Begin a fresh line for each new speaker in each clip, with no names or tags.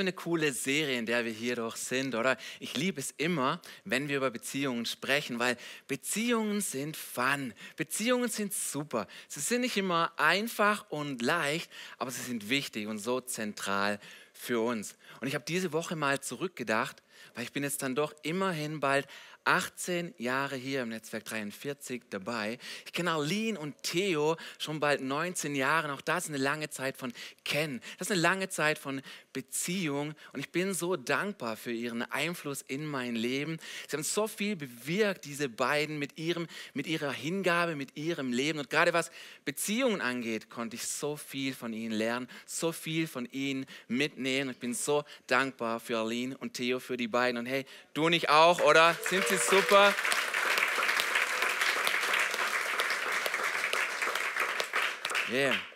Für eine coole Serie, in der wir hier doch sind, oder? Ich liebe es immer, wenn wir über Beziehungen sprechen, weil Beziehungen sind fun. Beziehungen sind super. Sie sind nicht immer einfach und leicht, aber sie sind wichtig und so zentral für uns. Und ich habe diese Woche mal zurückgedacht, weil ich bin jetzt dann doch immerhin bald 18 Jahre hier im Netzwerk 43 dabei. Ich kenne Arlene und Theo schon bald 19 Jahre. Auch das ist eine lange Zeit von Kennen. Das ist eine lange Zeit von Beziehung. Und ich bin so dankbar für ihren Einfluss in mein Leben. Sie haben so viel bewirkt, diese beiden, mit, ihrem, mit ihrer Hingabe, mit ihrem Leben. Und gerade was Beziehungen angeht, konnte ich so viel von ihnen lernen, so viel von ihnen mitnehmen. Ich bin so dankbar für Arlene und Theo, für die beiden. Und hey, du nicht auch, oder? Sind sie super. Yeah.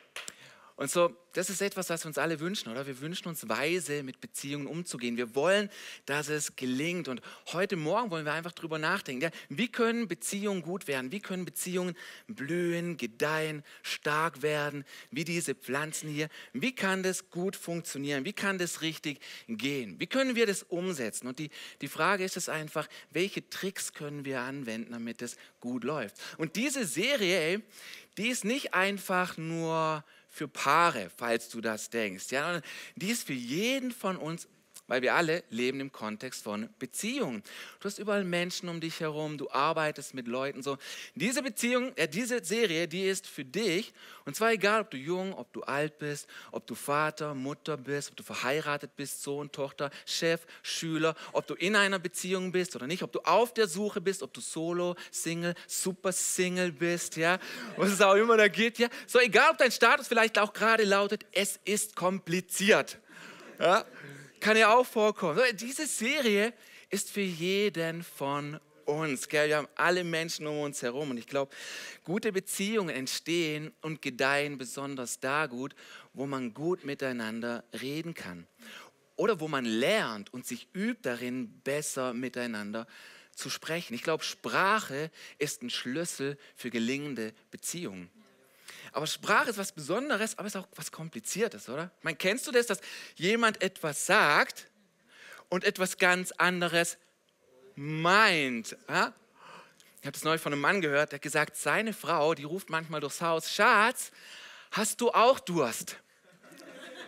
Und so, das ist etwas, was wir uns alle wünschen, oder? Wir wünschen uns weise, mit Beziehungen umzugehen. Wir wollen, dass es gelingt. Und heute Morgen wollen wir einfach drüber nachdenken. Ja, wie können Beziehungen gut werden? Wie können Beziehungen blühen, gedeihen, stark werden? Wie diese Pflanzen hier? Wie kann das gut funktionieren? Wie kann das richtig gehen? Wie können wir das umsetzen? Und die, die Frage ist es einfach, welche Tricks können wir anwenden, damit es gut läuft? Und diese Serie, ey, die ist nicht einfach nur für Paare, falls du das denkst. Ja, die ist für jeden von uns weil wir alle leben im Kontext von Beziehungen. Du hast überall Menschen um dich herum, du arbeitest mit Leuten so. Diese Beziehung, äh, diese Serie, die ist für dich und zwar egal, ob du jung, ob du alt bist, ob du Vater, Mutter bist, ob du verheiratet bist, Sohn, Tochter, Chef, Schüler, ob du in einer Beziehung bist oder nicht, ob du auf der Suche bist, ob du Solo, Single, Super Single bist, ja, was es auch immer da geht, ja. So egal, ob dein Status vielleicht auch gerade lautet, es ist kompliziert. Ja, kann ja auch vorkommen. Diese Serie ist für jeden von uns. Gell? Wir haben alle Menschen um uns herum. Und ich glaube, gute Beziehungen entstehen und gedeihen besonders da gut, wo man gut miteinander reden kann. Oder wo man lernt und sich übt darin, besser miteinander zu sprechen. Ich glaube, Sprache ist ein Schlüssel für gelingende Beziehungen. Aber Sprache ist was Besonderes, aber ist auch was Kompliziertes, oder? Man kennst du das, dass jemand etwas sagt und etwas ganz anderes meint? Ja? Ich habe das neulich von einem Mann gehört, der hat gesagt, seine Frau, die ruft manchmal durchs Haus, Schatz, hast du auch Durst?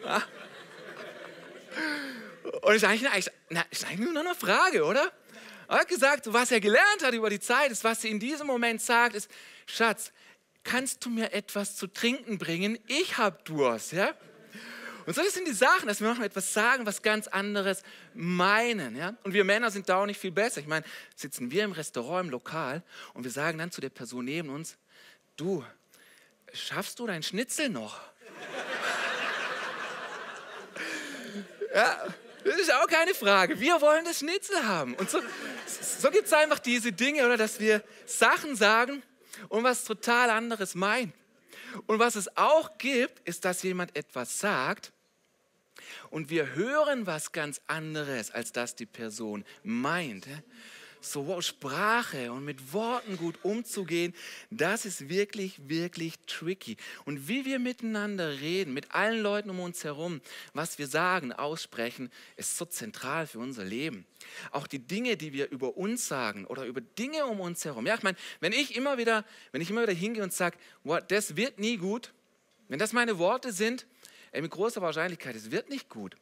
Ja? Und ist eigentlich, eine, na, ist eigentlich nur eine Frage, oder? Er hat gesagt, was er gelernt hat über die Zeit, ist, was sie in diesem Moment sagt, ist, Schatz, kannst du mir etwas zu trinken bringen? Ich habe Durst, ja? Und so sind die Sachen, dass wir manchmal etwas sagen, was ganz anderes meinen. Ja? Und wir Männer sind da auch nicht viel besser. Ich meine, sitzen wir im Restaurant, im Lokal und wir sagen dann zu der Person neben uns, du, schaffst du dein Schnitzel noch? ja, das ist auch keine Frage. Wir wollen das Schnitzel haben. Und so, so gibt es einfach diese Dinge, oder dass wir Sachen sagen, und was total anderes meint. Und was es auch gibt, ist, dass jemand etwas sagt und wir hören was ganz anderes, als das die Person meint so wow, Sprache und mit Worten gut umzugehen, das ist wirklich, wirklich tricky. Und wie wir miteinander reden, mit allen Leuten um uns herum, was wir sagen, aussprechen, ist so zentral für unser Leben. Auch die Dinge, die wir über uns sagen oder über Dinge um uns herum. Ja, ich meine, wenn ich immer wieder, wenn ich immer wieder hingehe und sage, wow, das wird nie gut, wenn das meine Worte sind, ey, mit großer Wahrscheinlichkeit, es wird nicht gut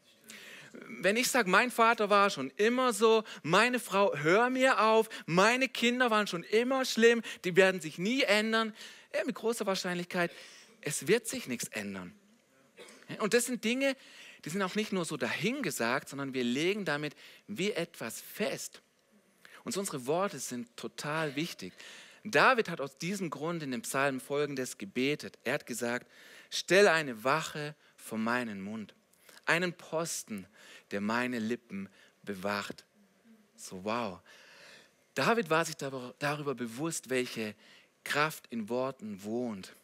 wenn ich sage, mein Vater war schon immer so, meine Frau, hör mir auf, meine Kinder waren schon immer schlimm, die werden sich nie ändern, ja, mit großer Wahrscheinlichkeit, es wird sich nichts ändern. Und das sind Dinge, die sind auch nicht nur so dahingesagt, sondern wir legen damit wie etwas fest. Und unsere Worte sind total wichtig. David hat aus diesem Grund in dem Psalm folgendes gebetet. Er hat gesagt, stelle eine Wache vor meinen Mund, einen Posten der meine Lippen bewacht. So wow. David war sich darüber bewusst, welche Kraft in Worten wohnt.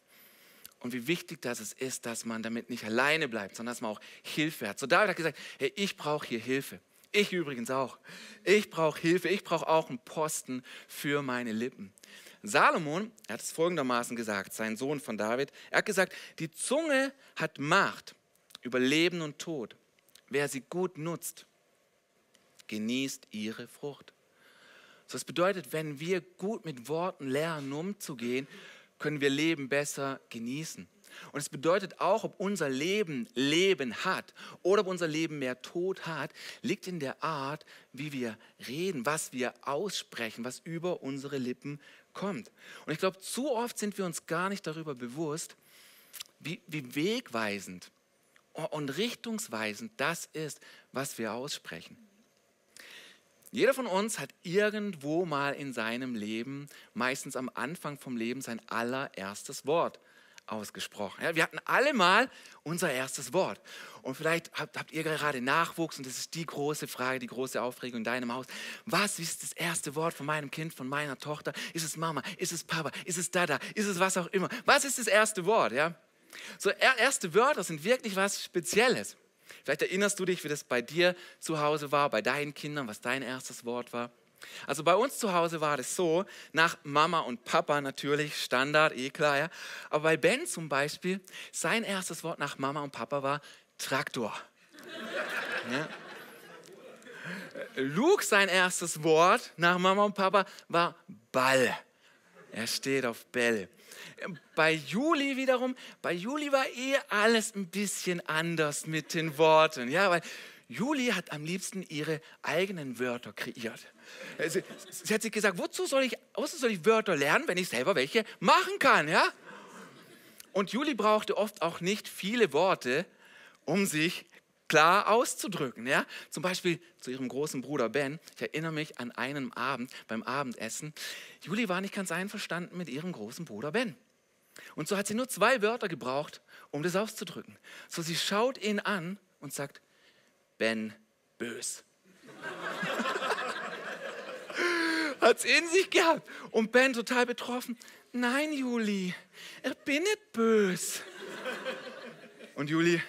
Und wie wichtig das ist, dass man damit nicht alleine bleibt, sondern dass man auch Hilfe hat. So David hat gesagt, hey, ich brauche hier Hilfe. Ich übrigens auch. Ich brauche Hilfe. Ich brauche auch einen Posten für meine Lippen. Salomon, er hat es folgendermaßen gesagt, sein Sohn von David, er hat gesagt, die Zunge hat Macht über Leben und Tod. Wer sie gut nutzt, genießt ihre Frucht. So, das bedeutet, wenn wir gut mit Worten lernen, umzugehen, können wir Leben besser genießen. Und es bedeutet auch, ob unser Leben Leben hat oder ob unser Leben mehr Tod hat, liegt in der Art, wie wir reden, was wir aussprechen, was über unsere Lippen kommt. Und ich glaube, zu oft sind wir uns gar nicht darüber bewusst, wie, wie wegweisend und richtungsweisend das ist, was wir aussprechen. Jeder von uns hat irgendwo mal in seinem Leben, meistens am Anfang vom Leben, sein allererstes Wort ausgesprochen. Ja, wir hatten alle mal unser erstes Wort. Und vielleicht habt, habt, ihr gerade Nachwuchs und das ist die große Frage, die große Aufregung in deinem Haus. Was ist das erste Wort von meinem Kind, von meiner Tochter? Ist es Mama? Ist es Papa? Ist es Dada? Ist es was auch immer? Was ist das erste Wort? Ja? So erste Wörter sind wirklich was Spezielles. Vielleicht erinnerst du dich, wie das bei dir zu Hause war, bei deinen Kindern, was dein erstes Wort war. Also bei uns zu Hause war das so, nach Mama und Papa natürlich, Standard, eh klar, ja. Aber bei Ben zum Beispiel, sein erstes Wort nach Mama und Papa war Traktor. Ja. Luke, sein erstes Wort nach Mama und Papa war Ball. Er steht auf Bälle. Bei Juli wiederum, bei Juli war eh alles ein bisschen anders mit den Worten. Ja, weil Juli hat am liebsten ihre eigenen Wörter kreiert. Sie, sie hat sich gesagt, wozu soll, ich, wozu soll ich Wörter lernen, wenn ich selber welche machen kann? Ja? Und Juli brauchte oft auch nicht viele Worte, um sich klar auszudrücken. Ja? Zum Beispiel zu ihrem großen Bruder Ben. Ich erinnere mich an einen Abend beim Abendessen. Juli war nicht ganz einverstanden mit ihrem großen Bruder Ben. Und so hat sie nur zwei Wörter gebraucht, um das auszudrücken. So sie schaut ihn an und sagt, Ben bös. hat es in sich gehabt. Und Ben total betroffen. Nein, Juli, er bin nicht bös. Und Juli,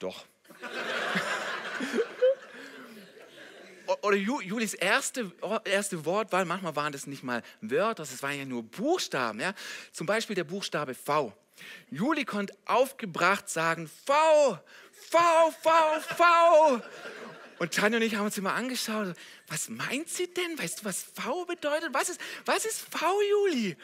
doch. Oder Julis erste, erste Wortwahl, manchmal waren das nicht mal Wörter, das waren ja nur Buchstaben. Ja? Zum Beispiel der Buchstabe V. Juli konnte aufgebracht sagen, V, V, V, V. Und Tanja und ich haben uns immer angeschaut, was meint sie denn? Weißt du, was V bedeutet? Was ist, was ist V, Juli?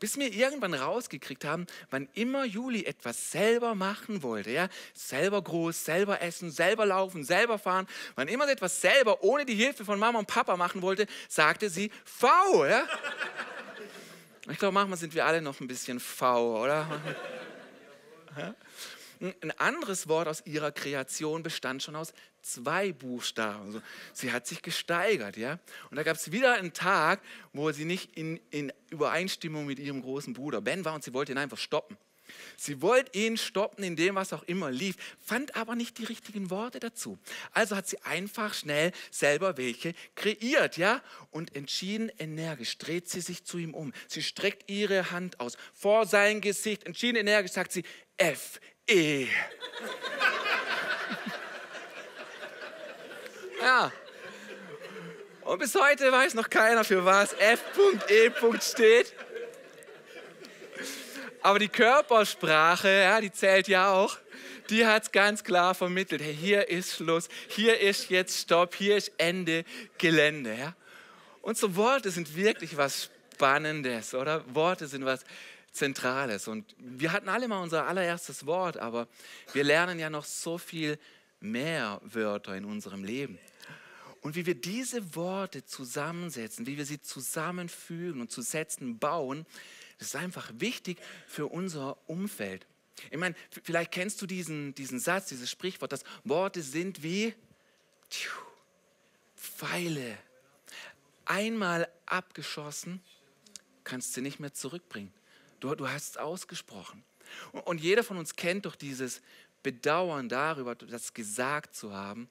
Bis wir irgendwann rausgekriegt haben, wann immer Juli etwas selber machen wollte, ja, selber groß, selber essen, selber laufen, selber fahren, wann immer sie etwas selber ohne die Hilfe von Mama und Papa machen wollte, sagte sie V, ja. Ich glaube, manchmal sind wir alle noch ein bisschen V, oder? Ja? Ein anderes Wort aus ihrer Kreation bestand schon aus zwei Buchstaben. Also sie hat sich gesteigert, ja. Und da gab es wieder einen Tag, wo sie nicht in, in Übereinstimmung mit ihrem großen Bruder Ben war und sie wollte ihn einfach stoppen. Sie wollte ihn stoppen in dem, was auch immer lief, fand aber nicht die richtigen Worte dazu. Also hat sie einfach schnell selber welche kreiert, ja? Und entschieden energisch dreht sie sich zu ihm um. Sie streckt ihre Hand aus vor sein Gesicht. Entschieden energisch sagt sie F, E. ja. Und bis heute weiß noch keiner, für was F.E. steht. Aber die Körpersprache, ja, die zählt ja auch, die hat es ganz klar vermittelt. Hey, hier ist Schluss, hier ist jetzt Stopp, hier ist Ende Gelände. Ja? Und so Worte sind wirklich was Spannendes, oder? Worte sind was Zentrales. Und wir hatten alle mal unser allererstes Wort, aber wir lernen ja noch so viel mehr Wörter in unserem Leben. Und wie wir diese Worte zusammensetzen, wie wir sie zusammenfügen und zu Sätzen bauen, das ist einfach wichtig für unser Umfeld. Ich meine, vielleicht kennst du diesen, diesen Satz, dieses Sprichwort, dass Worte sind wie Pfeile. Einmal abgeschossen, kannst du sie nicht mehr zurückbringen. Du, du hast es ausgesprochen. Und, und jeder von uns kennt doch dieses Bedauern darüber, das gesagt zu haben,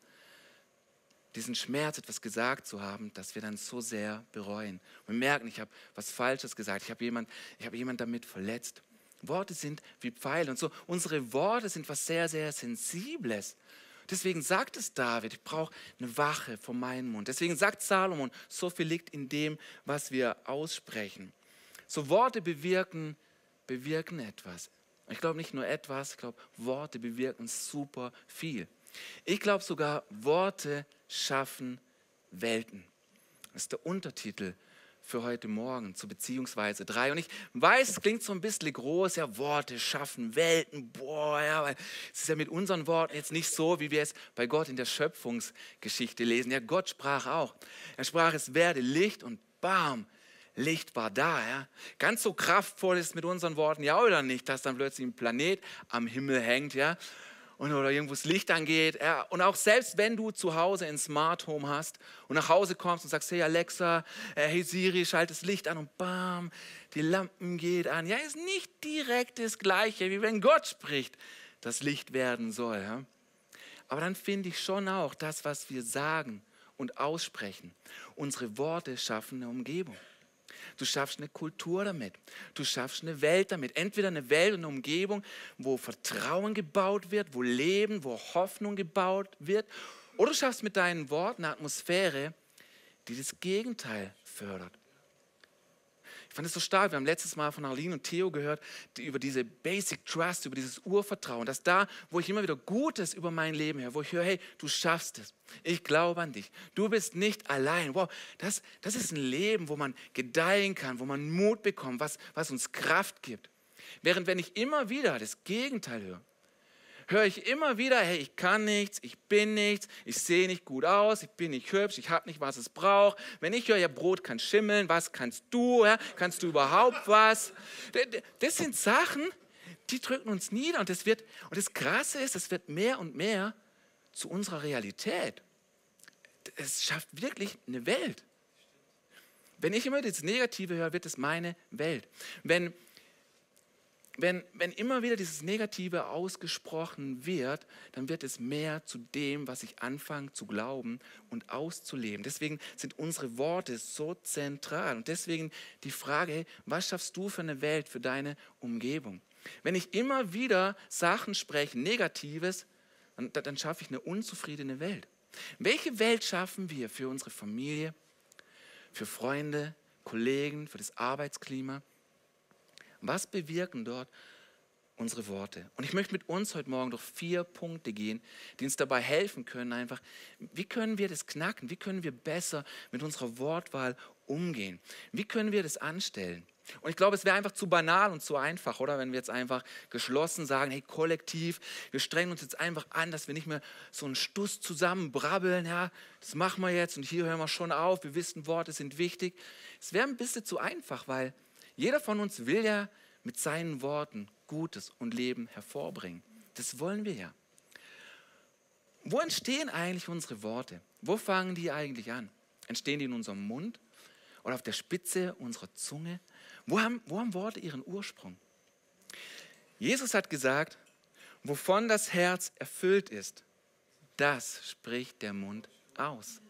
diesen Schmerz, etwas gesagt zu haben, dass wir dann so sehr bereuen. Wir merken, ich habe was Falsches gesagt, ich habe jemand, hab jemand damit verletzt. Worte sind wie Pfeile und so. Unsere Worte sind was sehr, sehr Sensibles. Deswegen sagt es David, ich brauche eine Wache vor meinem Mund. Deswegen sagt Salomon, so viel liegt in dem, was wir aussprechen. So Worte bewirken, bewirken etwas. Ich glaube nicht nur etwas, ich glaube, Worte bewirken super viel. Ich glaube sogar, Worte schaffen Welten. Das ist der Untertitel für heute Morgen zu Beziehungsweise drei. Und ich weiß, es klingt so ein bisschen groß, ja, Worte schaffen Welten, boah, ja, weil es ist ja mit unseren Worten jetzt nicht so, wie wir es bei Gott in der Schöpfungsgeschichte lesen. Ja, Gott sprach auch. Er sprach, es werde Licht und bam, Licht war da. Ja. Ganz so kraftvoll ist mit unseren Worten ja oder nicht, dass dann plötzlich ein Planet am Himmel hängt, ja, und, oder irgendwo das Licht angeht. Ja. Und auch selbst wenn du zu Hause ein Smart Home hast und nach Hause kommst und sagst, hey Alexa, äh, hey Siri, schalt das Licht an und bam, die Lampen geht an. Ja, ist nicht direkt das Gleiche, wie wenn Gott spricht, das Licht werden soll. Ja. Aber dann finde ich schon auch das, was wir sagen und aussprechen. Unsere Worte schaffen eine Umgebung. Du schaffst eine Kultur damit. Du schaffst eine Welt damit. Entweder eine Welt eine Umgebung, wo Vertrauen gebaut wird, wo Leben, wo Hoffnung gebaut wird. Oder du schaffst mit deinen Worten eine Atmosphäre, die das Gegenteil fördert fand es so stark. Wir haben letztes Mal von Arlene und Theo gehört die, über diese Basic Trust, über dieses Urvertrauen, dass da, wo ich immer wieder Gutes über mein Leben höre, wo ich höre, hey, du schaffst es. Ich glaube an dich. Du bist nicht allein. Wow, das, das ist ein Leben, wo man gedeihen kann, wo man Mut bekommt, was, was uns Kraft gibt. Während wenn ich immer wieder das Gegenteil höre, höre ich immer wieder, hey, ich kann nichts, ich bin nichts, ich sehe nicht gut aus, ich bin nicht hübsch, ich habe nicht, was es braucht. Wenn ich höre, ja, Brot kann schimmeln, was kannst du? Ja? Kannst du überhaupt was? Das sind Sachen, die drücken uns nieder und das wird, und das Krasse ist, es wird mehr und mehr zu unserer Realität. Es schafft wirklich eine Welt. Wenn ich immer das Negative höre, wird es meine Welt. Wenn wenn, wenn immer wieder dieses Negative ausgesprochen wird, dann wird es mehr zu dem, was ich anfange zu glauben und auszuleben. Deswegen sind unsere Worte so zentral. Und deswegen die Frage, was schaffst du für eine Welt, für deine Umgebung? Wenn ich immer wieder Sachen spreche, Negatives, dann, dann schaffe ich eine unzufriedene Welt. Welche Welt schaffen wir für unsere Familie, für Freunde, Kollegen, für das Arbeitsklima? Was bewirken dort unsere Worte? Und ich möchte mit uns heute Morgen durch vier Punkte gehen, die uns dabei helfen können, einfach, wie können wir das knacken? Wie können wir besser mit unserer Wortwahl umgehen? Wie können wir das anstellen? Und ich glaube, es wäre einfach zu banal und zu einfach, oder? Wenn wir jetzt einfach geschlossen sagen, hey, kollektiv, wir strengen uns jetzt einfach an, dass wir nicht mehr so einen Stuss zusammen brabbeln, ja, das machen wir jetzt und hier hören wir schon auf, wir wissen, Worte sind wichtig. Es wäre ein bisschen zu einfach, weil jeder von uns will ja mit seinen Worten Gutes und Leben hervorbringen. Das wollen wir ja. Wo entstehen eigentlich unsere Worte? Wo fangen die eigentlich an? Entstehen die in unserem Mund oder auf der Spitze unserer Zunge? Wo haben, wo haben Worte ihren Ursprung? Jesus hat gesagt, wovon das Herz erfüllt ist, das spricht der Mund aus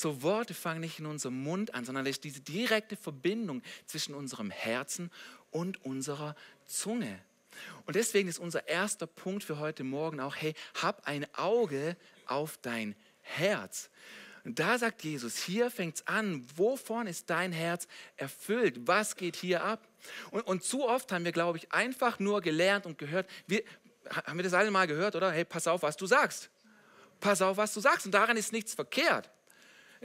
so Worte fangen nicht in unserem Mund an, sondern es ist diese direkte Verbindung zwischen unserem Herzen und unserer Zunge. Und deswegen ist unser erster Punkt für heute Morgen auch, hey, hab ein Auge auf dein Herz. Und da sagt Jesus, hier fängt es an, wovon ist dein Herz erfüllt? Was geht hier ab? Und, und zu oft haben wir, glaube ich, einfach nur gelernt und gehört, wir, haben wir das alle mal gehört, oder? Hey, pass auf, was du sagst. Pass auf, was du sagst. Und daran ist nichts verkehrt.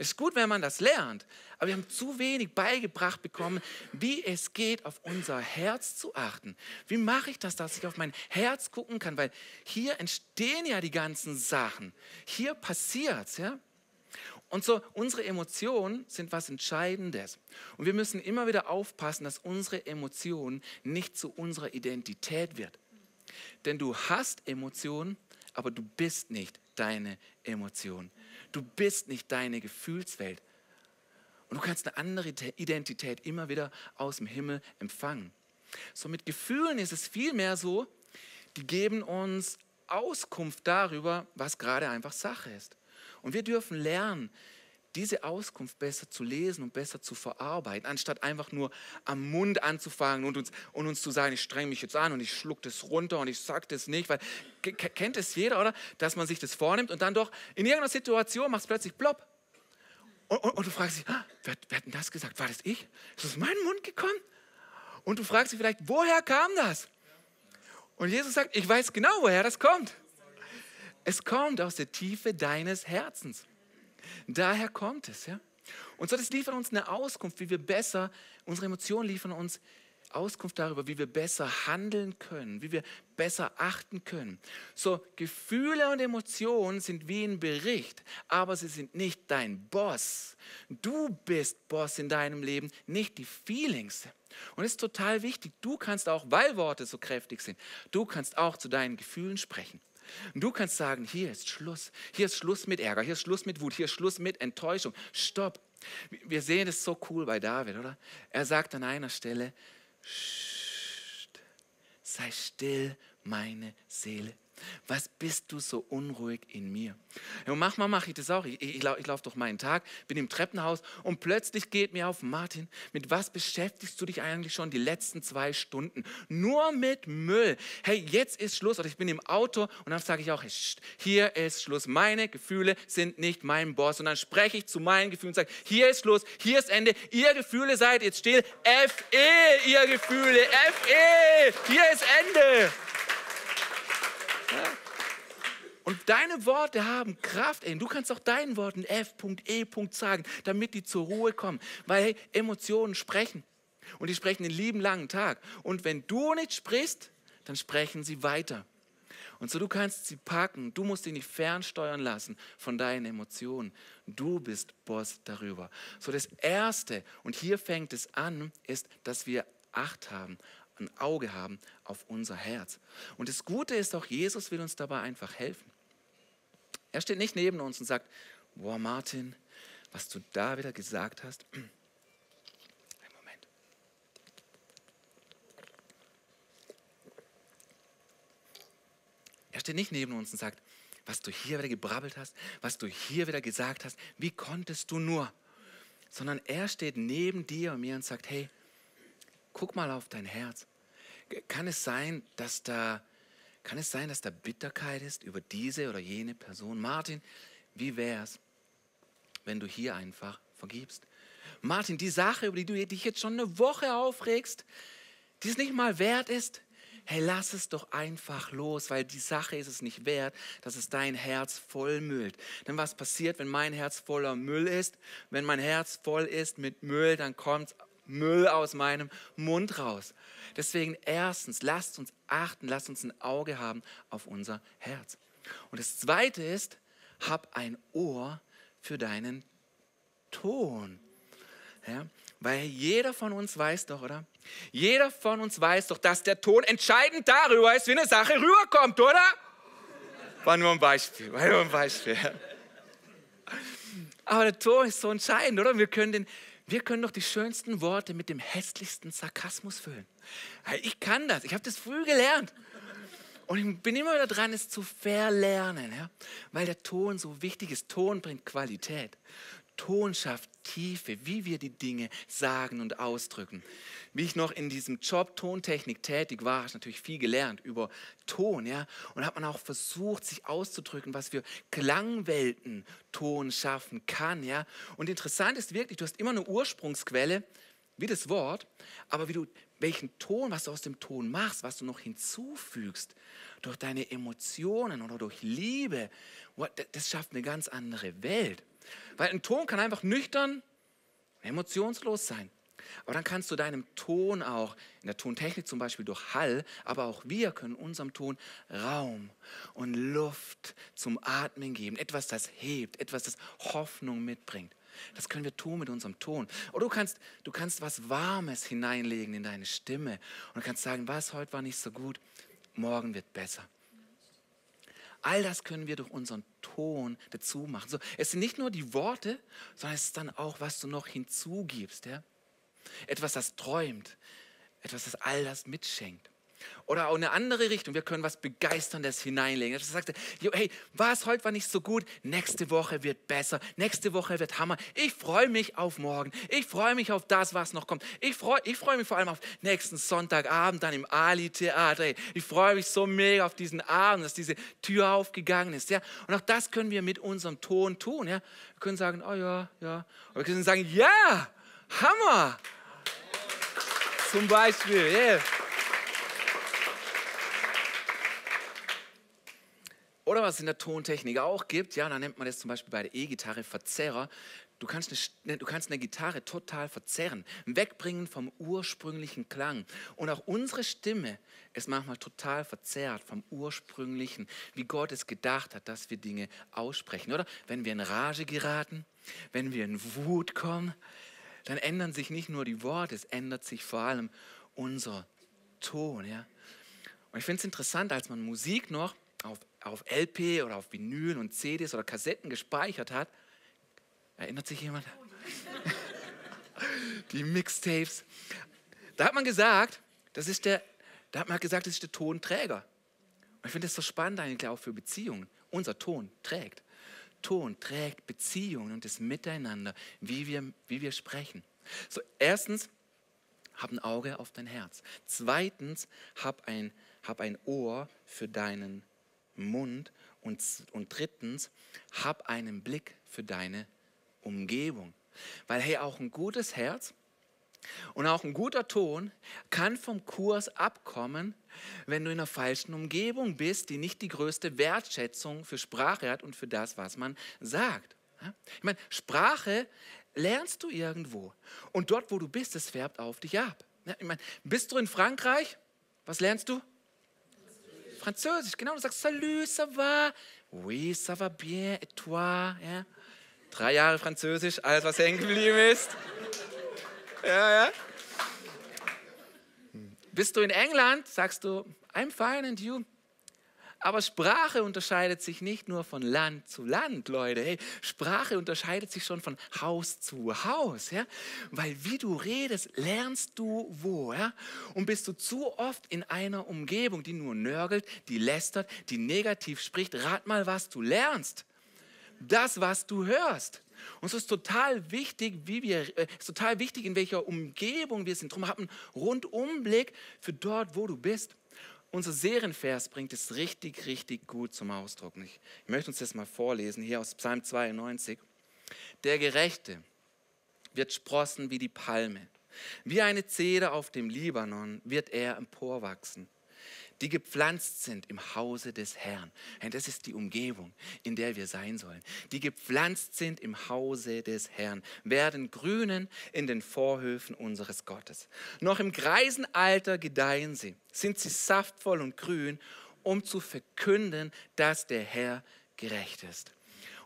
Es ist gut, wenn man das lernt, aber wir haben zu wenig beigebracht bekommen, wie es geht, auf unser Herz zu achten. Wie mache ich das, dass ich auf mein Herz gucken kann? Weil hier entstehen ja die ganzen Sachen. Hier passiert es, ja. Und so, unsere Emotionen sind was Entscheidendes. Und wir müssen immer wieder aufpassen, dass unsere Emotion nicht zu unserer Identität wird. Denn du hast Emotionen, aber du bist nicht deine Emotion. Du bist nicht deine Gefühlswelt. Und du kannst eine andere Identität immer wieder aus dem Himmel empfangen. So mit Gefühlen ist es vielmehr so, die geben uns Auskunft darüber, was gerade einfach Sache ist. Und wir dürfen lernen, diese Auskunft besser zu lesen und besser zu verarbeiten, anstatt einfach nur am Mund anzufangen und uns, und uns zu sagen, ich strenge mich jetzt an und ich schluck das runter und ich sage das nicht, weil kennt es jeder, oder? Dass man sich das vornimmt und dann doch in irgendeiner Situation macht es plötzlich plopp. Und, und, und, du fragst dich, ah, wer, wer hat denn das gesagt? War das ich? Ist das aus meinem Mund gekommen? Und du fragst dich vielleicht, woher kam das? Und Jesus sagt, ich weiß genau, woher das kommt. Es kommt aus der Tiefe deines Herzens. Daher kommt es, ja. Und so, das liefert uns eine Auskunft, wie wir besser, unsere Emotionen liefern uns Auskunft darüber, wie wir besser handeln können, wie wir besser achten können. So, Gefühle und Emotionen sind wie ein Bericht, aber sie sind nicht dein Boss. Du bist Boss in deinem Leben, nicht die Feelings. Und es ist total wichtig, du kannst auch, weil Worte so kräftig sind, du kannst auch zu deinen Gefühlen sprechen. Und du kannst sagen, hier ist Schluss, hier ist Schluss mit Ärger, hier ist Schluss mit Wut, hier ist Schluss mit Enttäuschung. Stopp. Wir sehen es so cool bei David, oder? Er sagt an einer Stelle, sei still, meine Seele. Was bist du so unruhig in mir? Und manchmal mache ich das auch. Ich, ich, ich laufe durch meinen Tag, bin im Treppenhaus und plötzlich geht mir auf, Martin, mit was beschäftigst du dich eigentlich schon die letzten zwei Stunden? Nur mit Müll. Hey, jetzt ist Schluss. Oder ich bin im Auto und dann sage ich auch, hier ist Schluss. Meine Gefühle sind nicht mein Boss. Und dann spreche ich zu meinen Gefühlen und sage, hier ist Schluss, hier ist Ende. Ihr Gefühle seid jetzt still. F-E, ihr Gefühle. F-E, hier ist Ende. Und deine Worte haben Kraft. Ey. Du kannst auch deinen Worten F.E. sagen, damit die zur Ruhe kommen. Weil hey, Emotionen sprechen. Und die sprechen den lieben langen Tag. Und wenn du nicht sprichst, dann sprechen sie weiter. Und so du kannst sie packen. Du musst sie nicht fernsteuern lassen von deinen Emotionen. Du bist Boss darüber. So das Erste, und hier fängt es an, ist, dass wir Acht haben ein Auge haben auf unser Herz. Und das Gute ist auch, Jesus will uns dabei einfach helfen. Er steht nicht neben uns und sagt, boah Martin, was du da wieder gesagt hast. Ein Moment. Er steht nicht neben uns und sagt, was du hier wieder gebrabbelt hast, was du hier wieder gesagt hast, wie konntest du nur? Sondern er steht neben dir und mir und sagt, hey, guck mal auf dein Herz. Kann es sein, dass da, kann es sein, dass da Bitterkeit ist über diese oder jene Person? Martin, wie wäre es, wenn du hier einfach vergibst? Martin, die Sache, über die du dich jetzt schon eine Woche aufregst, die es nicht mal wert ist, hey, lass es doch einfach los, weil die Sache ist es nicht wert, dass es dein Herz vollmüllt. Denn was passiert, wenn mein Herz voller Müll ist? Wenn mein Herz voll ist mit Müll, dann kommt Müll aus meinem Mund raus. Deswegen erstens, lasst uns achten, lasst uns ein Auge haben auf unser Herz. Und das Zweite ist, hab ein Ohr für deinen Ton. Ja, weil jeder von uns weiß doch, oder? Jeder von uns weiß doch, dass der Ton entscheidend darüber ist, wie eine Sache rüberkommt, oder? War nur ein Beispiel, war nur ein Beispiel. Aber der Ton ist so entscheidend, oder? Wir können den, wir können doch die schönsten Worte mit dem hässlichsten Sarkasmus füllen. Ich kann das, ich habe das früh gelernt. Und ich bin immer wieder dran, es zu verlernen, ja? weil der Ton so wichtig ist. Ton bringt Qualität. Ton schafft Tiefe, wie wir die Dinge sagen und ausdrücken. Wie ich noch in diesem Job Tontechnik tätig war, habe ich natürlich viel gelernt über Ton, ja, und hat man auch versucht, sich auszudrücken, was für Klangwelten Ton schaffen kann, ja. Und interessant ist wirklich, du hast immer eine Ursprungsquelle, wie das Wort, aber wie du welchen Ton, was du aus dem Ton machst, was du noch hinzufügst, durch deine Emotionen oder durch Liebe, das schafft eine ganz andere Welt. Weil ein Ton kann einfach nüchtern, emotionslos sein. Aber dann kannst du deinem Ton auch, in der Tontechnik zum Beispiel durch Hall, aber auch wir können unserem Ton Raum und Luft zum Atmen geben. Etwas, das hebt, etwas, das Hoffnung mitbringt. Das können wir tun mit unserem Ton. Oder du kannst, du kannst was Warmes hineinlegen in deine Stimme und kannst sagen, was heute war nicht so gut, morgen wird besser. All das können wir durch unseren Ton dazu machen. So, es sind nicht nur die Worte, sondern es ist dann auch, was du noch hinzugibst. Ja? Etwas, das träumt, etwas, das all das mitschenkt. Oder auch eine andere Richtung. Wir können was Begeisterndes hineinlegen. Das sagte, hey, was heute war nicht so gut, nächste Woche wird besser, nächste Woche wird Hammer. Ich freue mich auf morgen. Ich freue mich auf das, was noch kommt. Ich freue ich freu mich vor allem auf nächsten Sonntagabend dann im Ali-Theater. Ich freue mich so mega auf diesen Abend, dass diese Tür aufgegangen ist. Ja? Und auch das können wir mit unserem Ton tun. Ja? Wir können sagen, oh ja, ja. Oder wir können sagen, ja, Hammer. Zum Beispiel, yeah. Oder was es in der Tontechnik auch gibt, ja, da nennt man das zum Beispiel bei der E-Gitarre Verzerrer. Du kannst, eine, du kannst eine Gitarre total verzerren, wegbringen vom ursprünglichen Klang. Und auch unsere Stimme ist manchmal total verzerrt vom ursprünglichen, wie Gott es gedacht hat, dass wir Dinge aussprechen. Oder wenn wir in Rage geraten, wenn wir in Wut kommen, dann ändern sich nicht nur die Worte, es ändert sich vor allem unser Ton. Ja? Und ich finde es interessant, als man Musik noch auf, auf LP oder auf Vinyl und CDs oder Kassetten gespeichert hat, Erinnert sich jemand? Die Mixtapes. Da hat man gesagt, das ist der, da hat man gesagt, das ist der Tonträger. Und ich finde das so spannend eigentlich auch für Beziehungen. Unser Ton trägt. Ton trägt Beziehungen und das Miteinander, wie wir, wie wir sprechen. So, erstens, hab ein Auge auf dein Herz. Zweitens, hab ein, hab ein Ohr für deinen Mund. Und, und drittens, hab einen Blick für deine Umgebung. Weil hey, auch ein gutes Herz und auch ein guter Ton kann vom Kurs abkommen, wenn du in einer falschen Umgebung bist, die nicht die größte Wertschätzung für Sprache hat und für das, was man sagt. Ich meine, Sprache lernst du irgendwo. Und dort, wo du bist, es färbt auf dich ab. Ich meine, bist du in Frankreich? Was lernst du? Französisch, genau. Du sagst Salut, ça va? Oui, ça va bien, et toi? Ja? Drei Jahre Französisch, alles, was hängen geblieben ist. Ja, ja. Bist du in England, sagst du, I'm fine and you. Aber Sprache unterscheidet sich nicht nur von Land zu Land, Leute. Hey, Sprache unterscheidet sich schon von Haus zu Haus. Ja? Weil wie du redest, lernst du wo. Ja? Und bist du zu oft in einer Umgebung, die nur nörgelt, die lästert, die negativ spricht, rat mal, was du lernst das, was du hörst. Und es ist total wichtig, wie wir, äh, ist total wichtig, in welcher Umgebung wir sind. Darum hab einen Rundumblick für dort, wo du bist. Unser Serienvers bringt es richtig, richtig gut zum Ausdruck. Ich, möchte uns das mal vorlesen, hier aus Psalm 92. Der Gerechte wird sprossen wie die Palme. Wie eine Zeder auf dem Libanon wird er emporwachsen die gepflanzt sind im Hause des Herrn. Das ist die Umgebung, in der wir sein sollen. Die gepflanzt sind im Hause des Herrn, werden grünen in den Vorhöfen unseres Gottes. Noch im greisen Alter gedeihen sie, sind sie saftvoll und grün, um zu verkünden, dass der Herr gerecht ist.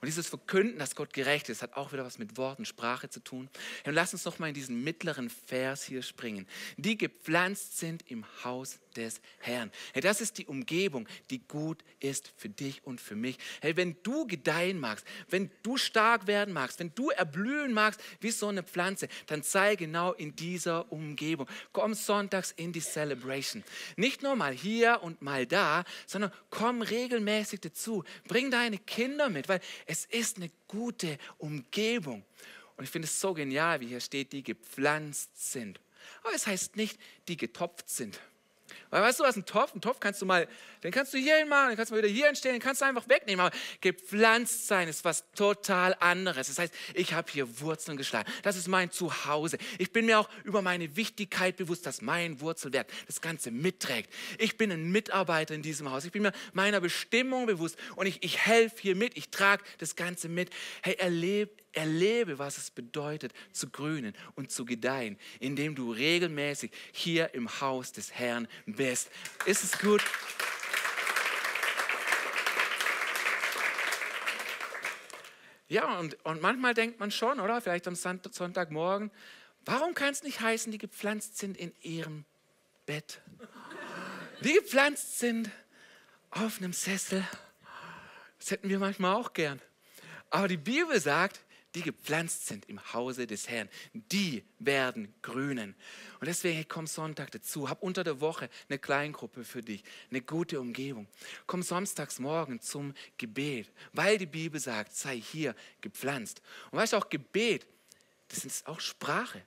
Und dieses Verkünden, dass Gott gerecht ist, hat auch wieder was mit Worten, Sprache zu tun. Und lass uns noch mal in diesen mittleren Vers hier springen. Die gepflanzt sind im Haus des Herrn. Hey, das ist die Umgebung, die gut ist für dich und für mich. Hey, wenn du gedeihen magst, wenn du stark werden magst, wenn du erblühen magst wie so eine Pflanze, dann sei genau in dieser Umgebung. Komm sonntags in die Celebration. Nicht nur mal hier und mal da, sondern komm regelmäßig dazu. Bring deine Kinder mit, weil es ist eine gute Umgebung. Und ich finde es so genial, wie hier steht, die gepflanzt sind. Aber es heißt nicht, die getopft sind. Weil weißt du was, ein Topf, ein Topf kannst du mal, den kannst du hier hin machen, den kannst du mal wieder hier hinstellen, den kannst du einfach wegnehmen. Aber gepflanzt sein ist was total anderes. Das heißt, ich habe hier Wurzeln geschlagen. Das ist mein Zuhause. Ich bin mir auch über meine Wichtigkeit bewusst, dass mein Wurzelwerk das Ganze mitträgt. Ich bin ein Mitarbeiter in diesem Haus. Ich bin mir meiner Bestimmung bewusst und ich, ich helfe hier mit. Ich trage das Ganze mit. Hey, erlebe Erlebe, was es bedeutet, zu grünen und zu gedeihen, indem du regelmäßig hier im Haus des Herrn bist. Ist es gut? Ja, und, und manchmal denkt man schon, oder? Vielleicht am Sonntagmorgen, warum kann es nicht heißen, die gepflanzt sind in ihrem Bett? Die gepflanzt sind auf einem Sessel. Das hätten wir manchmal auch gern. Aber die Bibel sagt, die gepflanzt sind im Hause des Herrn, die werden grünen. Und deswegen komm Sonntag dazu, hab unter der Woche eine Kleingruppe für dich, eine gute Umgebung. Komm samstags morgen zum Gebet, weil die Bibel sagt, sei hier gepflanzt. Und weißt du auch, Gebet, das ist auch Sprache.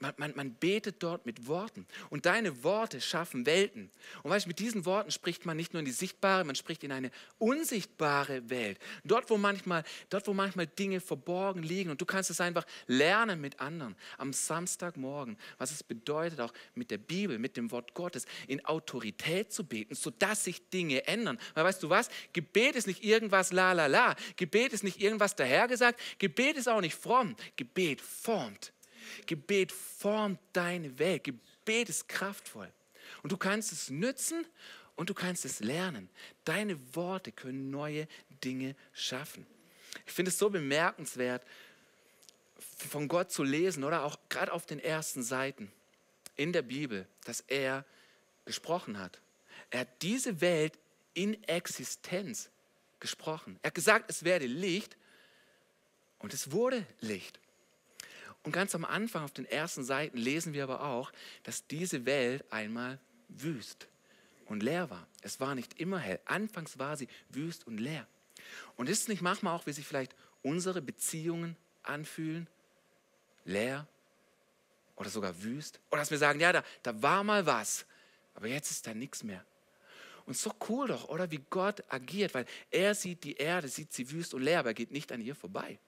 Man, man, man, betet dort mit Worten. Und deine Worte schaffen Welten. Und weißt du, mit diesen Worten spricht man nicht nur in die sichtbare, man spricht in eine unsichtbare Welt. Dort, wo manchmal, dort, wo manchmal Dinge verborgen liegen. Und du kannst es einfach lernen mit anderen. Am Samstagmorgen, was es bedeutet, auch mit der Bibel, mit dem Wort Gottes, in Autorität zu beten, sodass sich Dinge ändern. Weil weißt du was? Gebet ist nicht irgendwas la la la. Gebet ist nicht irgendwas dahergesagt. Gebet ist auch nicht fromm. Gebet formt. Gebet formt deine Welt. Gebet ist kraftvoll. Und du kannst es nützen und du kannst es lernen. Deine Worte können neue Dinge schaffen. Ich finde es so bemerkenswert, von Gott zu lesen oder auch gerade auf den ersten Seiten in der Bibel, dass er gesprochen hat. Er hat diese Welt in Existenz gesprochen. Er hat gesagt, es werde Licht und es wurde Licht. Und ganz am Anfang auf den ersten Seiten lesen wir aber auch, dass diese Welt einmal wüst und leer war. Es war nicht immer hell. Anfangs war sie wüst und leer. Und ist es nicht manchmal auch, wie sich vielleicht unsere Beziehungen anfühlen? Leer oder sogar wüst? Oder dass wir sagen, ja, da, da war mal was, aber jetzt ist da nichts mehr. Und so cool doch, oder wie Gott agiert, weil er sieht die Erde, sieht sie wüst und leer, aber er geht nicht an ihr vorbei.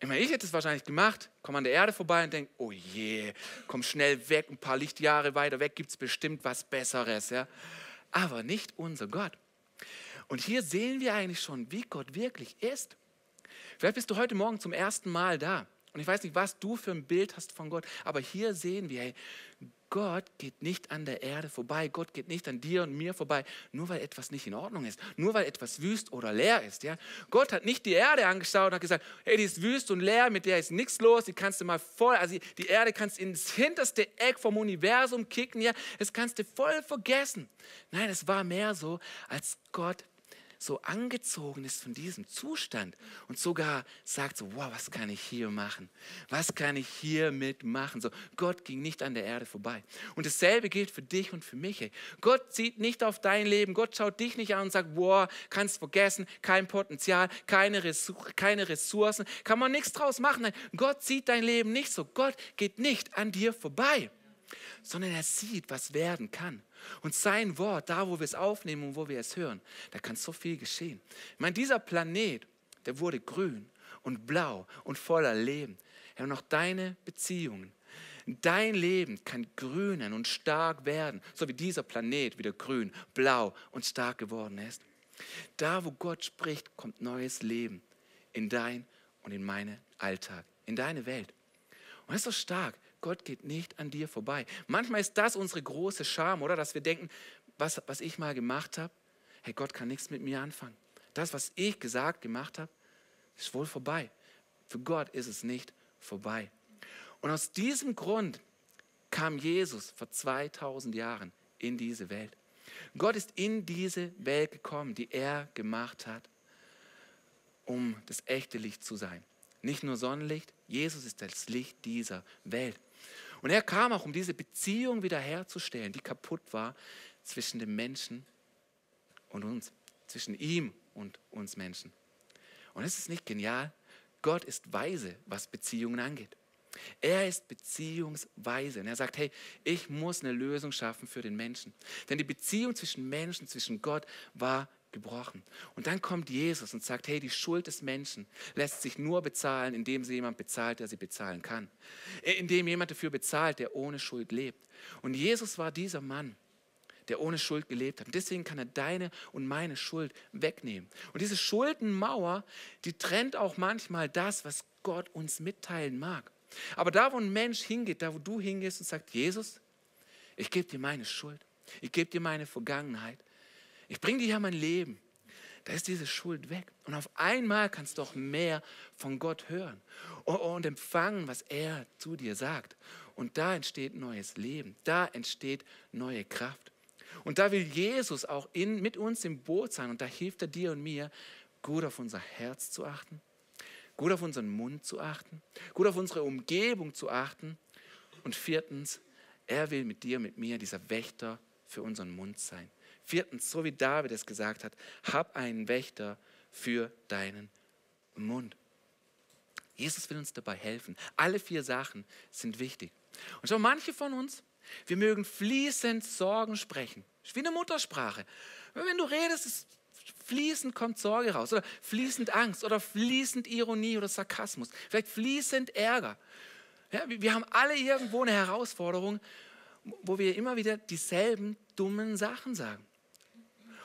Ich meine, ich hätte es wahrscheinlich gemacht, komme an der Erde vorbei und denke, oh je, komm schnell weg, ein paar Lichtjahre weiter weg gibt es bestimmt was Besseres. Ja? Aber nicht unser Gott. Und hier sehen wir eigentlich schon, wie Gott wirklich ist. Vielleicht bist du heute Morgen zum ersten Mal da. Und ich weiß nicht, was du für ein Bild hast von Gott, aber hier sehen wir, hey, Gott geht nicht an der Erde vorbei. Gott geht nicht an dir und mir vorbei, nur weil etwas nicht in Ordnung ist, nur weil etwas wüst oder leer ist. Ja? Gott hat nicht die Erde angeschaut und hat gesagt, hey, die ist wüst und leer, mit der ist nichts los, die kannst du mal voll, also die Erde kannst ins hinterste Eck vom Universum kicken, ja, das kannst du voll vergessen. Nein, es war mehr so, als Gott so angezogen ist von diesem Zustand und sogar sagt so, wow, was kann ich hier machen? Was kann ich hier mitmachen? So, Gott ging nicht an der Erde vorbei. Und dasselbe gilt für dich und für mich. Ey. Gott sieht nicht auf dein Leben. Gott schaut dich nicht an und sagt, wow, kannst vergessen, kein Potenzial, keine, Ressour keine Ressourcen, kann man nichts draus machen. Nein, Gott sieht dein Leben nicht so. Gott geht nicht an dir vorbei, sondern er sieht, was werden kann. Und sein Wort, da wo wir es aufnehmen und wo wir es hören, da kann so viel geschehen. Ich meine, dieser Planet, der wurde grün und blau und voller Leben. Ja, und auch deine Beziehungen, dein Leben kann grünen und stark werden, so wie dieser Planet wieder grün, blau und stark geworden ist. Da, wo Gott spricht, kommt neues Leben in dein und in meinen Alltag, in deine Welt. Und das ist so stark. Gott geht nicht an dir vorbei. Manchmal ist das unsere große Scham, oder? Dass wir denken, was, was ich mal gemacht habe, hey, Gott kann nichts mit mir anfangen. Das, was ich gesagt, gemacht habe, ist wohl vorbei. Für Gott ist es nicht vorbei. Und aus diesem Grund kam Jesus vor 2000 Jahren in diese Welt. Gott ist in diese Welt gekommen, die er gemacht hat, um das echte Licht zu sein. Nicht nur Sonnenlicht, Jesus ist das Licht dieser Welt. Und er kam auch, um diese Beziehung wiederherzustellen, die kaputt war zwischen dem Menschen und uns, zwischen ihm und uns Menschen. Und ist es nicht genial? Gott ist weise, was Beziehungen angeht. Er ist beziehungsweise. Und er sagt, hey, ich muss eine Lösung schaffen für den Menschen. Denn die Beziehung zwischen Menschen, zwischen Gott war gebrochen. Und dann kommt Jesus und sagt, hey, die Schuld des Menschen lässt sich nur bezahlen, indem sie jemand bezahlt, der sie bezahlen kann. Indem jemand dafür bezahlt, der ohne Schuld lebt. Und Jesus war dieser Mann, der ohne Schuld gelebt hat. Und deswegen kann er deine und meine Schuld wegnehmen. Und diese Schuldenmauer, die trennt auch manchmal das, was Gott uns mitteilen mag. Aber da, wo ein Mensch hingeht, da, wo du hingehst und sagst, Jesus, ich gebe dir meine Schuld. Ich gebe dir meine Vergangenheit. Ich bringe dir ja mein Leben. Da ist diese Schuld weg. Und auf einmal kannst du auch mehr von Gott hören und empfangen, was er zu dir sagt. Und da entsteht neues Leben. Da entsteht neue Kraft. Und da will Jesus auch in, mit uns im Boot sein. Und da hilft er dir und mir, gut auf unser Herz zu achten, gut auf unseren Mund zu achten, gut auf unsere Umgebung zu achten. Und viertens, er will mit dir, mit mir dieser Wächter für unseren Mund sein. Viertens, so wie David es gesagt hat, hab einen Wächter für deinen Mund. Jesus will uns dabei helfen. Alle vier Sachen sind wichtig. Und schon manche von uns, wir mögen fließend Sorgen sprechen. Ist wie eine Muttersprache. Wenn du redest, ist fließend kommt Sorge raus oder fließend Angst oder fließend Ironie oder Sarkasmus, vielleicht fließend Ärger. Ja, wir haben alle irgendwo eine Herausforderung, wo wir immer wieder dieselben dummen Sachen sagen.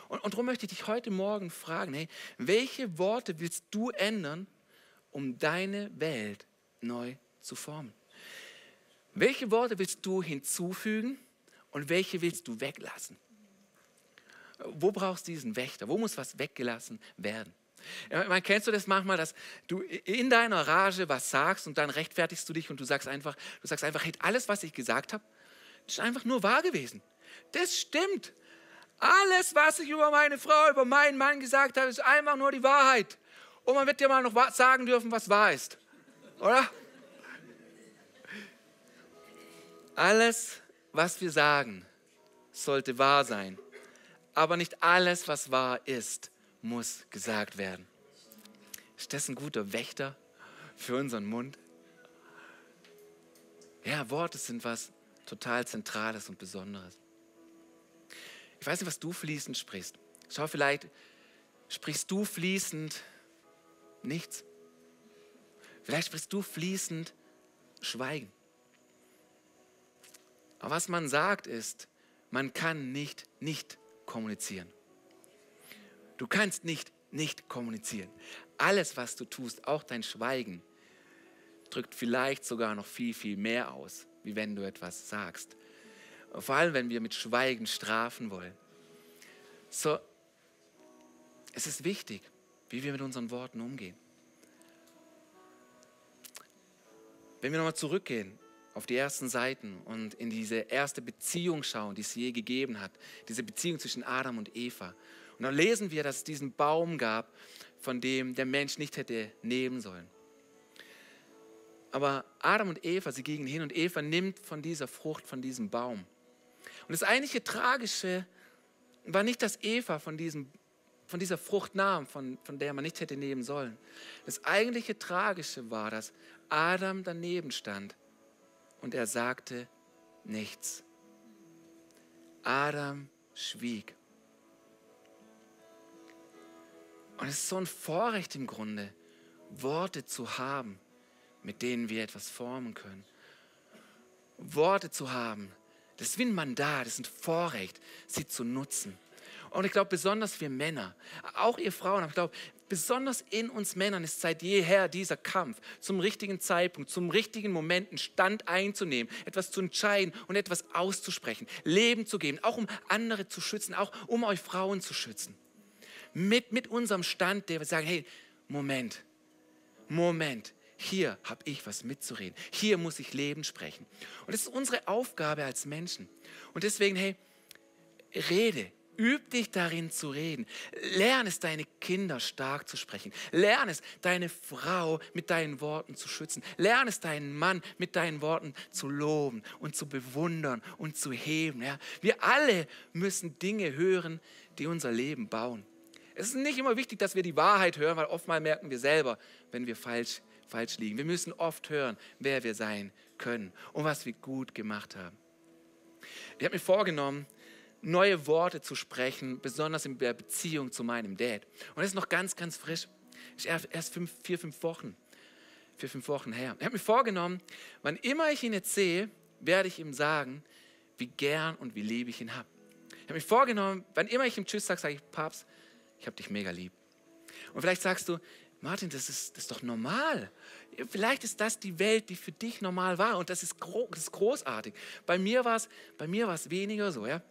Und, und darum möchte ich dich heute Morgen fragen, hey, welche Worte willst du ändern, um deine Welt neu zu formen? Welche Worte willst du hinzufügen und welche willst du weglassen? Wo brauchst du diesen Wächter? Wo muss was weggelassen werden? Man kennst du das manchmal, dass du in deiner Rage was sagst und dann rechtfertigst du dich und du sagst einfach, du sagst einfach, hey, alles, was ich gesagt habe, ist einfach nur wahr gewesen. Das stimmt. Alles, was ich über meine Frau, über meinen Mann gesagt habe, ist einfach nur die Wahrheit. Und man wird dir mal noch sagen dürfen, was wahr ist. Oder? Alles, was wir sagen, sollte wahr sein. Aber nicht alles, was wahr ist, muss gesagt werden. Ist das ein guter Wächter für unseren Mund? Ja, Worte sind was total Zentrales und Besonderes. Ich weiß nicht, was du fließend sprichst. Schau, vielleicht sprichst du fließend nichts. Vielleicht sprichst du fließend Schweigen. Aber was man sagt ist, man kann nicht nicht kommunizieren. Du kannst nicht nicht kommunizieren. Alles, was du tust, auch dein Schweigen, drückt vielleicht sogar noch viel, viel mehr aus, wie wenn du etwas sagst. Vor allem, wenn wir mit Schweigen strafen wollen. So, es ist wichtig, wie wir mit unseren Worten umgehen. Wenn wir nochmal zurückgehen auf die ersten Seiten und in diese erste Beziehung schauen, die es je gegeben hat, diese Beziehung zwischen Adam und Eva. Und dann lesen wir, dass es diesen Baum gab, von dem der Mensch nicht hätte nehmen sollen. Aber Adam und Eva, sie gingen hin und Eva nimmt von dieser Frucht, von diesem Baum. Und das eigentliche Tragische war nicht, dass Eva von, diesem, von dieser Frucht nahm, von, von der man nicht hätte nehmen sollen. Das eigentliche Tragische war, dass Adam daneben stand und er sagte nichts. Adam schwieg. Und es ist so ein Vorrecht im Grunde, Worte zu haben, mit denen wir etwas formen können. Worte zu haben, das ist wie ein Mandat, das ist ein Vorrecht, sie zu nutzen. Und ich glaube, besonders wir Männer, auch ihr Frauen, ich glaube, besonders in uns Männern ist seit jeher dieser Kampf, zum richtigen Zeitpunkt, zum richtigen Moment einen Stand einzunehmen, etwas zu entscheiden und etwas auszusprechen, Leben zu geben, auch um andere zu schützen, auch um euch Frauen zu schützen. Mit, mit unserem Stand, der wir sagen, hey, Moment, Moment, hier habe ich was mitzureden. Hier muss ich Leben sprechen. Und das ist unsere Aufgabe als Menschen. Und deswegen, hey, rede, Üb dich darin zu reden. Lern es, deine Kinder stark zu sprechen. Lern es, deine Frau mit deinen Worten zu schützen. Lern es, deinen Mann mit deinen Worten zu loben und zu bewundern und zu heben. Ja? Wir alle müssen Dinge hören, die unser Leben bauen. Es ist nicht immer wichtig, dass wir die Wahrheit hören, weil oftmals merken wir selber, wenn wir falsch, falsch liegen. Wir müssen oft hören, wer wir sein können und was wir gut gemacht haben. Ich habe mir vorgenommen, neue Worte zu sprechen, besonders in der Beziehung zu meinem Dad. Und das ist noch ganz, ganz frisch. Ist erst fünf, vier, fünf Wochen, vier, fünf Wochen her. Ich habe mir vorgenommen, wann immer ich ihn jetzt sehe, werde ich ihm sagen, wie gern und wie lieb ich ihn habe. Ich habe mir vorgenommen, wann immer ich ihm Tschüss sage, sage ich, Papst, ich habe dich mega lieb. Und vielleicht sagst du, Martin, das ist, das ist doch normal. Vielleicht ist das die Welt, die für dich normal war und das ist, gro das ist großartig. Bei mir war es weniger so. Ja?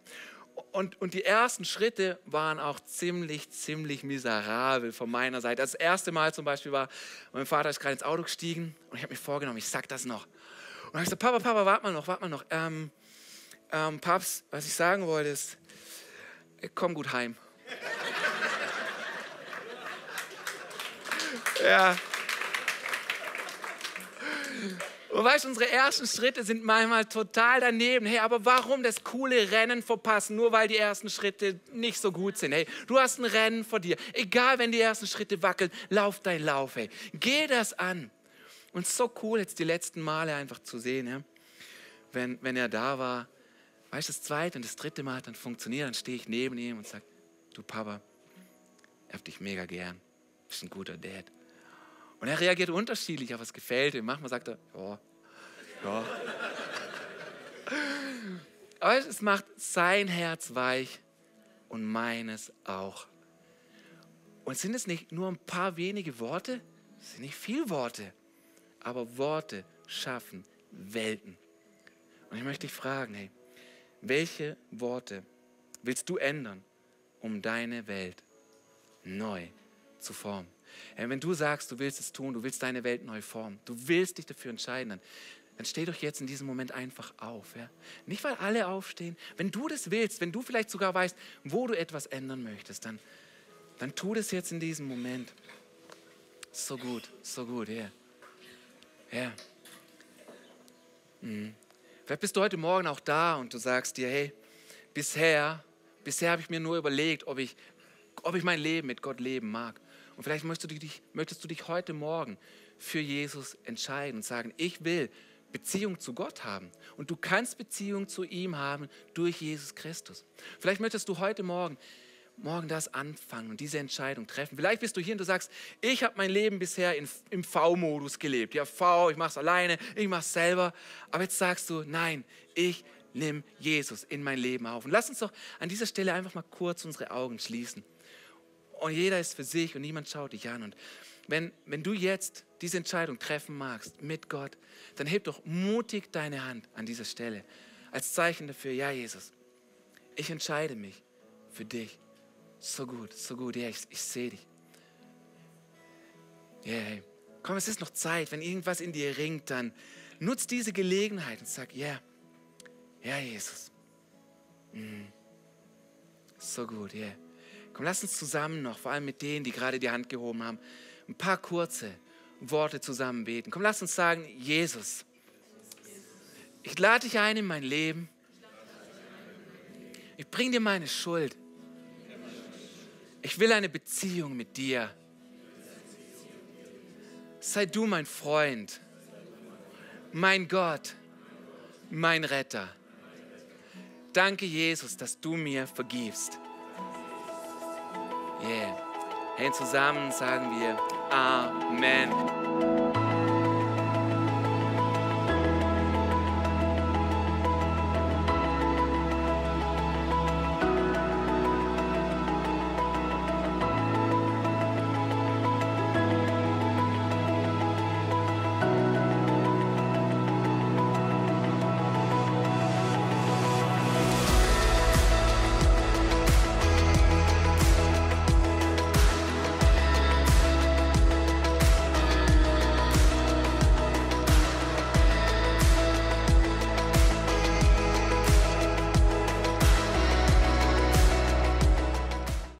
Und, und die ersten Schritte waren auch ziemlich, ziemlich miserabel von meiner Seite. Das erste Mal zum Beispiel war, mein Vater ist gerade ins Auto gestiegen und ich habe mir vorgenommen, ich sag das noch. Und dann habe ich gesagt, Papa, Papa, warte mal noch, warte mal noch. Ähm, ähm, Paps, was ich sagen wollte ist, komm gut heim. ja. Und weißt du, unsere ersten Schritte sind manchmal total daneben. Hey, aber warum das coole Rennen verpassen, nur weil die ersten Schritte nicht so gut sind? Hey, du hast ein Rennen vor dir. Egal, wenn die ersten Schritte wackeln, lauf dein Lauf. Hey. Geh das an. Und so cool, jetzt die letzten Male einfach zu sehen, ja? wenn, wenn er da war. Weißt du, das zweite und das dritte Mal hat dann funktioniert, dann stehe ich neben ihm und sage, du Papa, ich hab dich mega gern, bist ein guter Dad. Und er reagiert unterschiedlich, aber es gefällt ihm. Manchmal sagt er, ja, ja. Aber es macht sein Herz weich und meines auch. Und sind es nicht nur ein paar wenige Worte? Es sind nicht viele Worte, aber Worte schaffen Welten. Und ich möchte dich fragen, hey, welche Worte willst du ändern, um deine Welt neu zu formen? Wenn du sagst, du willst es tun, du willst deine Welt neu formen, du willst dich dafür entscheiden, dann, dann steh doch jetzt in diesem Moment einfach auf. Ja? Nicht, weil alle aufstehen. Wenn du das willst, wenn du vielleicht sogar weißt, wo du etwas ändern möchtest, dann, dann tu das jetzt in diesem Moment. So gut, so gut, ja. Yeah. Ja. Yeah. Mhm. Vielleicht bist du heute Morgen auch da und du sagst dir, hey, bisher, bisher habe ich mir nur überlegt, ob ich, ob ich mein Leben mit Gott leben mag. Und vielleicht möchtest du, dich, möchtest du dich heute Morgen für Jesus entscheiden und sagen, ich will Beziehung zu Gott haben. Und du kannst Beziehung zu ihm haben durch Jesus Christus. Vielleicht möchtest du heute Morgen morgen das anfangen und diese Entscheidung treffen. Vielleicht bist du hier und du sagst, ich habe mein Leben bisher in, im V-Modus gelebt. Ja, V, ich mache es alleine, ich mache es selber. Aber jetzt sagst du, nein, ich nehme Jesus in mein Leben auf. Und lass uns doch an dieser Stelle einfach mal kurz unsere Augen schließen. Und jeder ist für sich und niemand schaut dich an. Und wenn, wenn du jetzt diese Entscheidung treffen magst mit Gott, dann heb doch mutig deine Hand an dieser Stelle als Zeichen dafür, ja Jesus, ich entscheide mich für dich. So gut, so gut. Ja, ich, ich sehe dich. Ja, hey. Komm, es ist noch Zeit. Wenn irgendwas in dir ringt, dann nutz diese Gelegenheit und sag, ja, ja, Jesus. Mm. So gut, ja. Yeah. Komm, lass uns zusammen noch, vor allem mit denen, die gerade die Hand gehoben haben, ein paar kurze Worte zusammen beten. Komm, lass uns sagen, Jesus, ich lade dich ein in mein Leben. Ich bringe dir meine Schuld. Ich will eine Beziehung mit dir. Sei du mein Freund, mein Gott, mein Retter. Danke, Jesus, dass du mir vergibst. Yeah. Hey, zusammen sagen wir Amen.